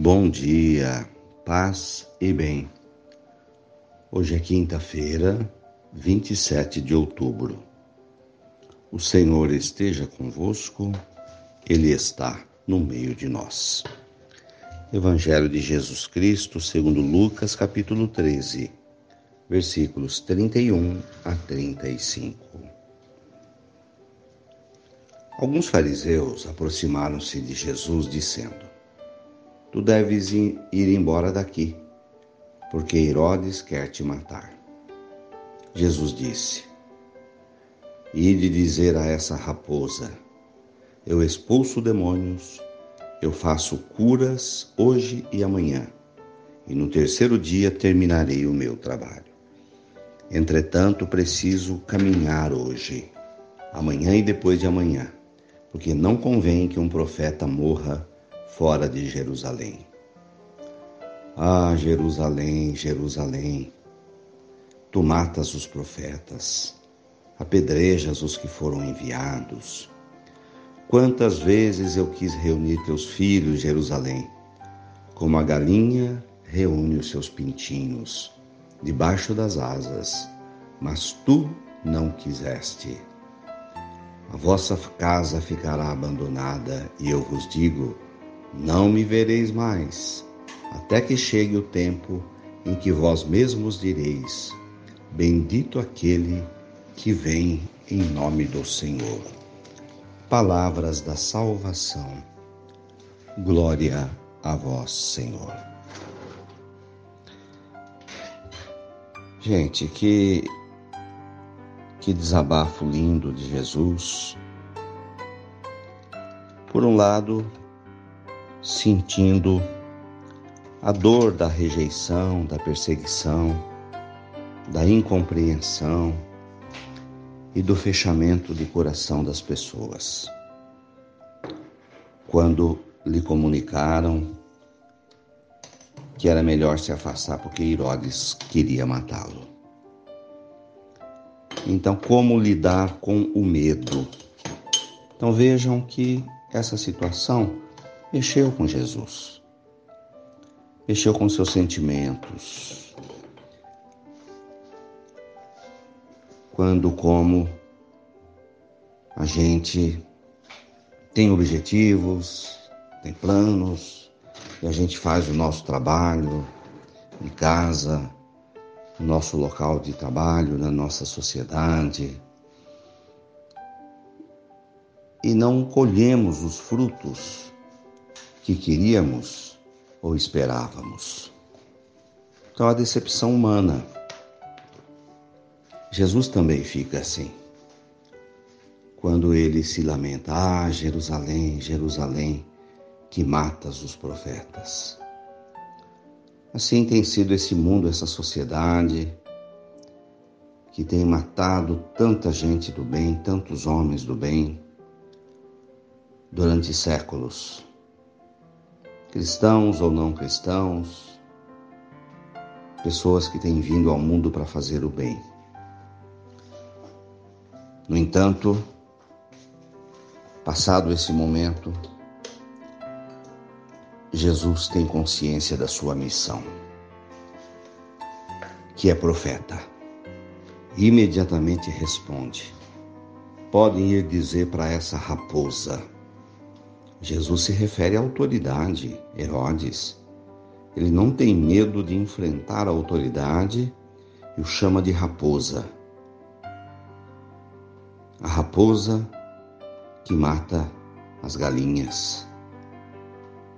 Bom dia, paz e bem. Hoje é quinta-feira, 27 de outubro. O Senhor esteja convosco, Ele está no meio de nós. Evangelho de Jesus Cristo, segundo Lucas, capítulo 13, versículos 31 a 35. Alguns fariseus aproximaram-se de Jesus, dizendo: Tu deves ir embora daqui, porque Herodes quer te matar. Jesus disse: Ide dizer a essa raposa: Eu expulso demônios, eu faço curas hoje e amanhã, e no terceiro dia terminarei o meu trabalho. Entretanto, preciso caminhar hoje, amanhã e depois de amanhã, porque não convém que um profeta morra fora de Jerusalém. Ah, Jerusalém, Jerusalém, tu matas os profetas, apedrejas os que foram enviados. Quantas vezes eu quis reunir teus filhos, Jerusalém, como a galinha reúne os seus pintinhos debaixo das asas, mas tu não quiseste. A vossa casa ficará abandonada, e eu vos digo: não me vereis mais, até que chegue o tempo em que vós mesmos direis: Bendito aquele que vem em nome do Senhor. Palavras da salvação. Glória a vós, Senhor. Gente, que que desabafo lindo de Jesus. Por um lado, sentindo a dor da rejeição, da perseguição, da incompreensão e do fechamento de coração das pessoas. Quando lhe comunicaram que era melhor se afastar porque Herodes queria matá-lo. Então, como lidar com o medo? Então, vejam que essa situação mexeu com Jesus, mexeu com seus sentimentos. Quando, como a gente tem objetivos, tem planos, e a gente faz o nosso trabalho de casa, no nosso local de trabalho, na nossa sociedade, e não colhemos os frutos que queríamos ou esperávamos. Então, a decepção humana. Jesus também fica assim. Quando ele se lamenta: Ah, Jerusalém, Jerusalém, que matas os profetas. Assim tem sido esse mundo, essa sociedade, que tem matado tanta gente do bem, tantos homens do bem, durante séculos cristãos ou não cristãos, pessoas que têm vindo ao mundo para fazer o bem. No entanto, passado esse momento, Jesus tem consciência da sua missão, que é profeta. Imediatamente responde: podem ir dizer para essa raposa, Jesus se refere à autoridade, Herodes. Ele não tem medo de enfrentar a autoridade e o chama de raposa. A raposa que mata as galinhas,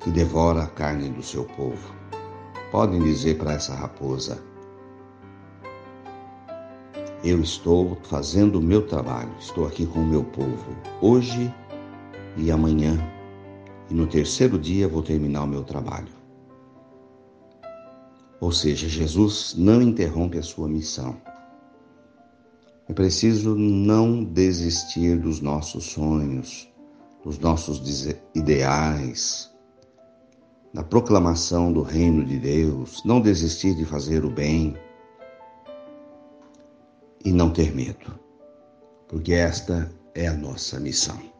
que devora a carne do seu povo. Podem dizer para essa raposa: Eu estou fazendo o meu trabalho, estou aqui com o meu povo, hoje e amanhã e no terceiro dia vou terminar o meu trabalho. Ou seja, Jesus não interrompe a sua missão. É preciso não desistir dos nossos sonhos, dos nossos ideais, da proclamação do reino de Deus, não desistir de fazer o bem e não ter medo, porque esta é a nossa missão.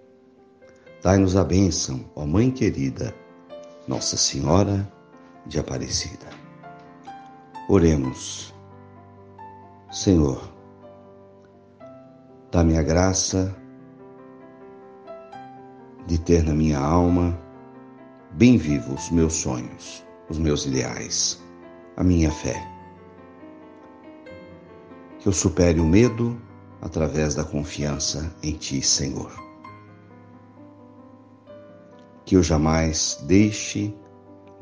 Dai-nos a bênção, ó Mãe querida, Nossa Senhora de Aparecida. Oremos. Senhor, dá-me a graça de ter na minha alma bem vivos os meus sonhos, os meus ideais, a minha fé. Que eu supere o medo através da confiança em Ti, Senhor que eu jamais deixe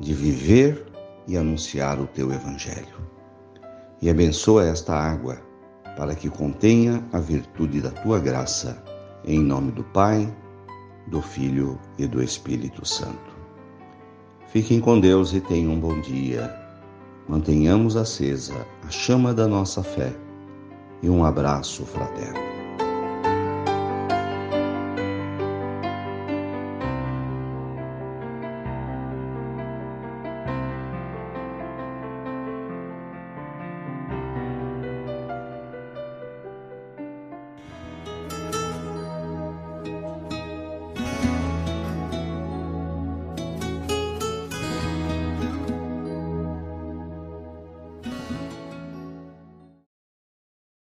de viver e anunciar o teu Evangelho. E abençoa esta água para que contenha a virtude da tua graça, em nome do Pai, do Filho e do Espírito Santo. Fiquem com Deus e tenham um bom dia. Mantenhamos acesa a chama da nossa fé e um abraço fraterno.